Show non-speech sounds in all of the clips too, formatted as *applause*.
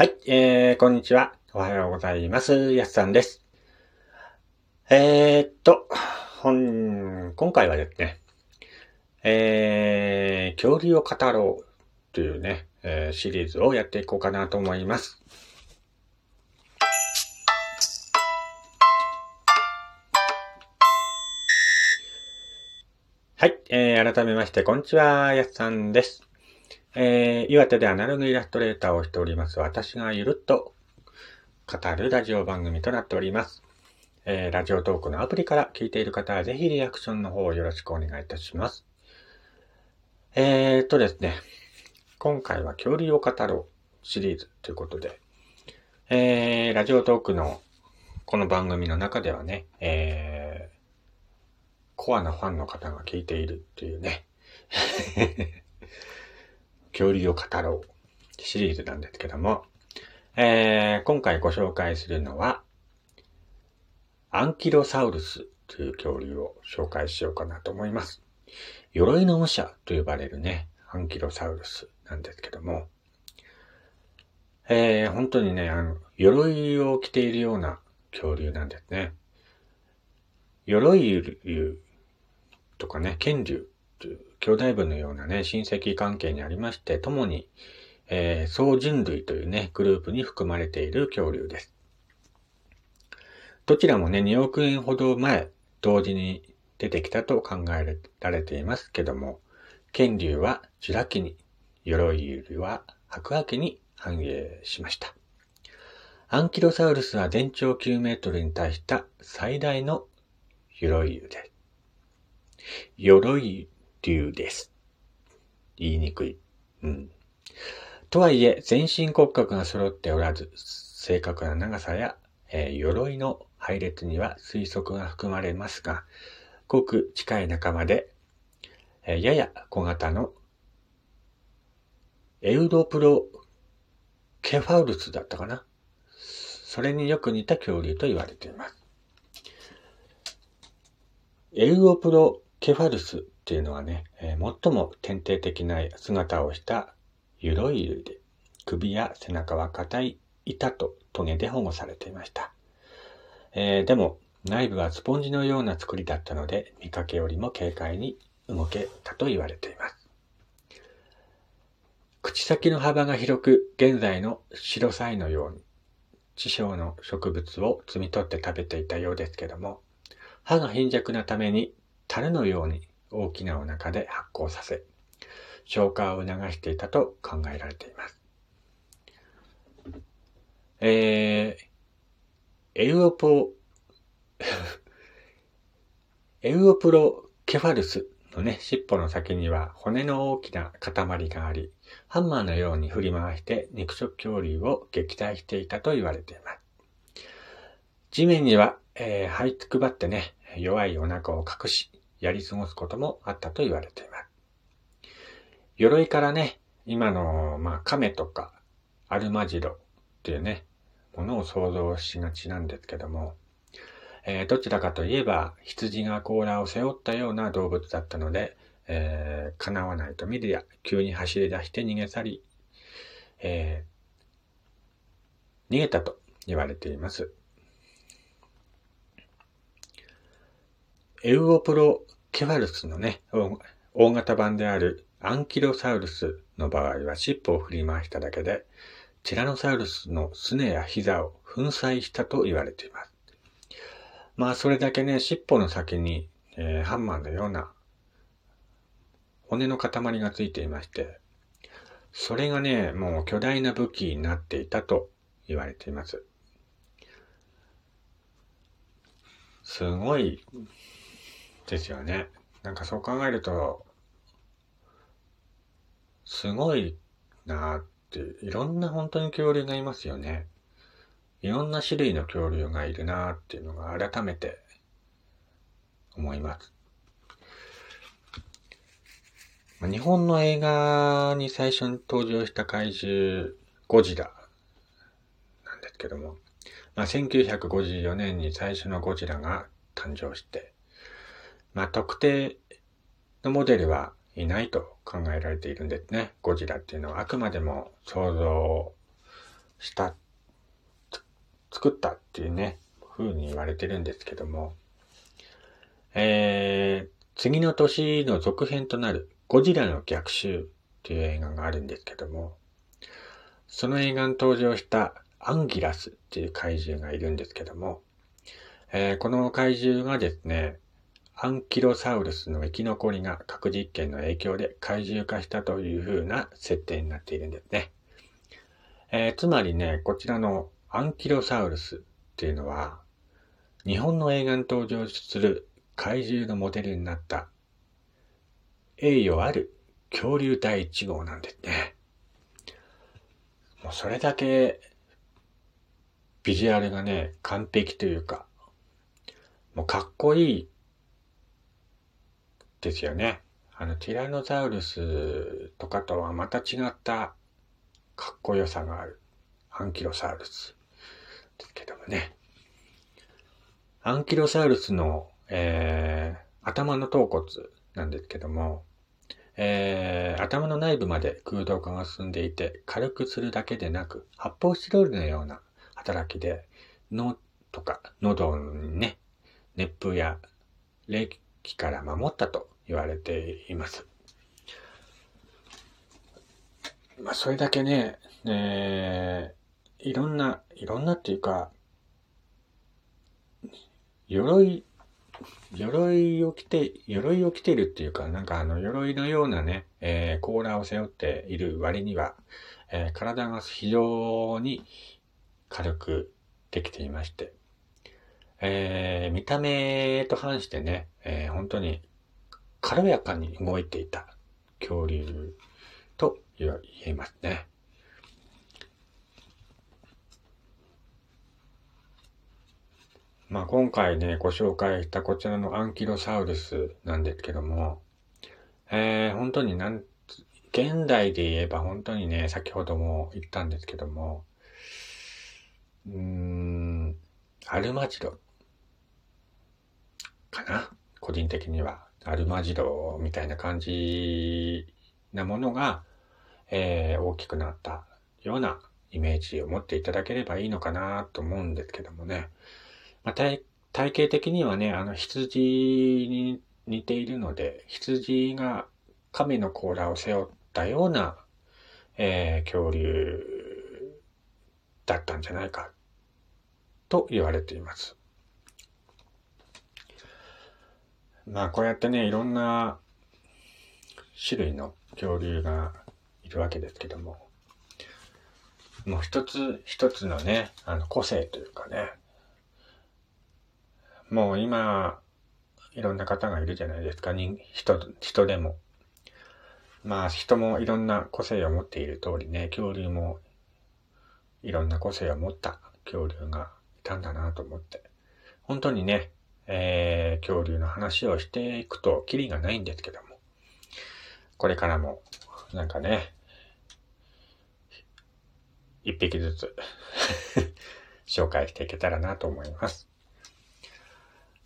はい、えー、こんにちは。おはようございます。やすさんです。えー、っと、本、今回はですね、えー、恐竜を語ろうというね、えーシリーズをやっていこうかなと思います。はい、えー、改めまして、こんにちは、やすさんです。えー、岩手でアナログイラストレーターをしております私がゆるっと語るラジオ番組となっております。えー、ラジオトークのアプリから聞いている方はぜひリアクションの方をよろしくお願いいたします。えーとですね、今回は恐竜を語ろうシリーズということで、えー、ラジオトークのこの番組の中ではね、えー、コアなファンの方が聞いているっていうね、恐竜を語ろうシリーズなんですけども、えー、今回ご紹介するのは、アンキロサウルスという恐竜を紹介しようかなと思います。鎧の武者と呼ばれるね、アンキロサウルスなんですけども、えー、本当にね、あの、鎧を着ているような恐竜なんですね。鎧竜とかね、剣竜という兄弟分のようなね、親戚関係にありまして、共に、えー、総人類というね、グループに含まれている恐竜です。どちらもね、2億円ほど前、同時に出てきたと考えられていますけども、剣竜はジュラ紀に、鎧竜は白亜紀に繁栄しました。アンキロサウルスは全長9メートルに達した最大の鎧竜です。鎧竜です。言いにくい。うん。とはいえ、全身骨格が揃っておらず、正確な長さや、えー鎧の配列には推測が含まれますが、ごく近い仲間で、えーやや小型のエウドプロケファウルスだったかな。それによく似た恐竜と言われています。エウオプロケファルスっていうのはね、えー最も典型的な姿をした鎧類で、首や背中は硬い板とトゲで保護されていました。えーでも、内部はスポンジのような作りだったので、見かけよりも軽快に動けたと言われています。口先の幅が広く、現在の白菜のように、地上の植物を摘み取って食べていたようですけども、歯が貧弱なために、樽のように大きなお腹で発酵させ、消化を促していたと考えられています。えー、エウオポ、*laughs* エウオプロケファルスのね、尻尾の先には骨の大きな塊があり、ハンマーのように振り回して肉食恐竜を撃退していたと言われています。地面には、えー、這いつくばってね、弱いお腹を隠し、やり過ごすこともあったと言われています。鎧からね、今の、まあ、亀とか、アルマジロっていうね、ものを想像しがちなんですけども、えーどちらかといえば、羊が甲羅を背負ったような動物だったので、えー叶わないと見るや、急に走り出して逃げ去り、えー逃げたと言われています。エウオプロケファルスのね、大型版であるアンキロサウルスの場合は尻尾を振り回しただけで、ティラノサウルスのすねや膝を粉砕したと言われています。まあ、それだけね、尻尾の先に、えーハンマーのような骨の塊がついていまして、それがね、もう巨大な武器になっていたと言われています。すごいですよね。なんかそう考えると、すごいなって、いろんな本当に恐竜がいますよね。いろんな種類の恐竜がいるなっていうのが改めて思います。日本の映画に最初に登場した怪獣ゴジラなんですけども、まあ、1954年に最初のゴジラが誕生して、まあ、特定のモデルはいないと考えられているんですね。ゴジラっていうのはあくまでも想像した、作ったっていうね、風に言われてるんですけども、えー、次の年の続編となるゴジラの逆襲っていう映画があるんですけども、その映画に登場したアンギラスっていう怪獣がいるんですけども、えー、この怪獣がですね、アンキロサウルスの生き残りが核実験の影響で怪獣化したという風な設定になっているんですね。えー、つまりね、こちらのアンキロサウルスっていうのは、日本の映画に登場する怪獣のモデルになった栄誉ある恐竜第1号なんですね。もうそれだけビジュアルがね、完璧というか、もうかっこいいですよね。あの、ティラノザウルスとかとはまた違ったかっこよさがあるアンキロサウルスですけどもね。アンキロサウルスの、えー、頭の頭骨なんですけども、えー、頭の内部まで空洞化が進んでいて、軽くするだけでなく、発泡スチロールのような働きで、脳とか喉にね、熱風や冷気から守ったと言われています。まあ、それだけね、えー、いろんな、いろんなっていうか、鎧、鎧を着て、鎧を着てるっていうか、なんかあの、鎧のようなね、えー、甲羅を背負っている割には、えー、体が非常に軽くできていまして、えー、見た目と反してね、えー、本当に軽やかに動いていた恐竜と言えますね。まあ今回ね、ご紹介したこちらのアンキロサウルスなんですけども、えー、本当になん、現代で言えば本当にね、先ほども言ったんですけども、うーん、アルマジロかな個人的には。アルマジロみたいな感じなものが、えー、大きくなったようなイメージを持っていただければいいのかなと思うんですけどもね。まあ、体体型的にはね、あの羊に似ているので、羊が亀の甲羅を背負ったような、えー、恐竜だったんじゃないかと言われています。まあこうやってね、いろんな種類の恐竜がいるわけですけども、もう一つ一つのね、あの個性というかね、もう今、いろんな方がいるじゃないですか、人、人、人でも。まあ人もいろんな個性を持っている通りね、恐竜もいろんな個性を持った恐竜がいたんだなと思って。本当にね、えー、恐竜の話をしていくとキリがないんですけども、これからも、なんかね、一匹ずつ *laughs* 紹介していけたらなと思います。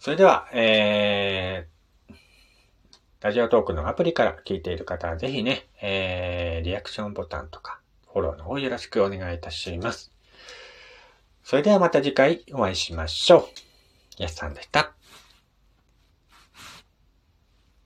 それでは、えー、ラジオトークのアプリから聞いている方はぜひね、えー、リアクションボタンとかフォローの方よろしくお願いいたします。それではまた次回お会いしましょう。やすさんでした。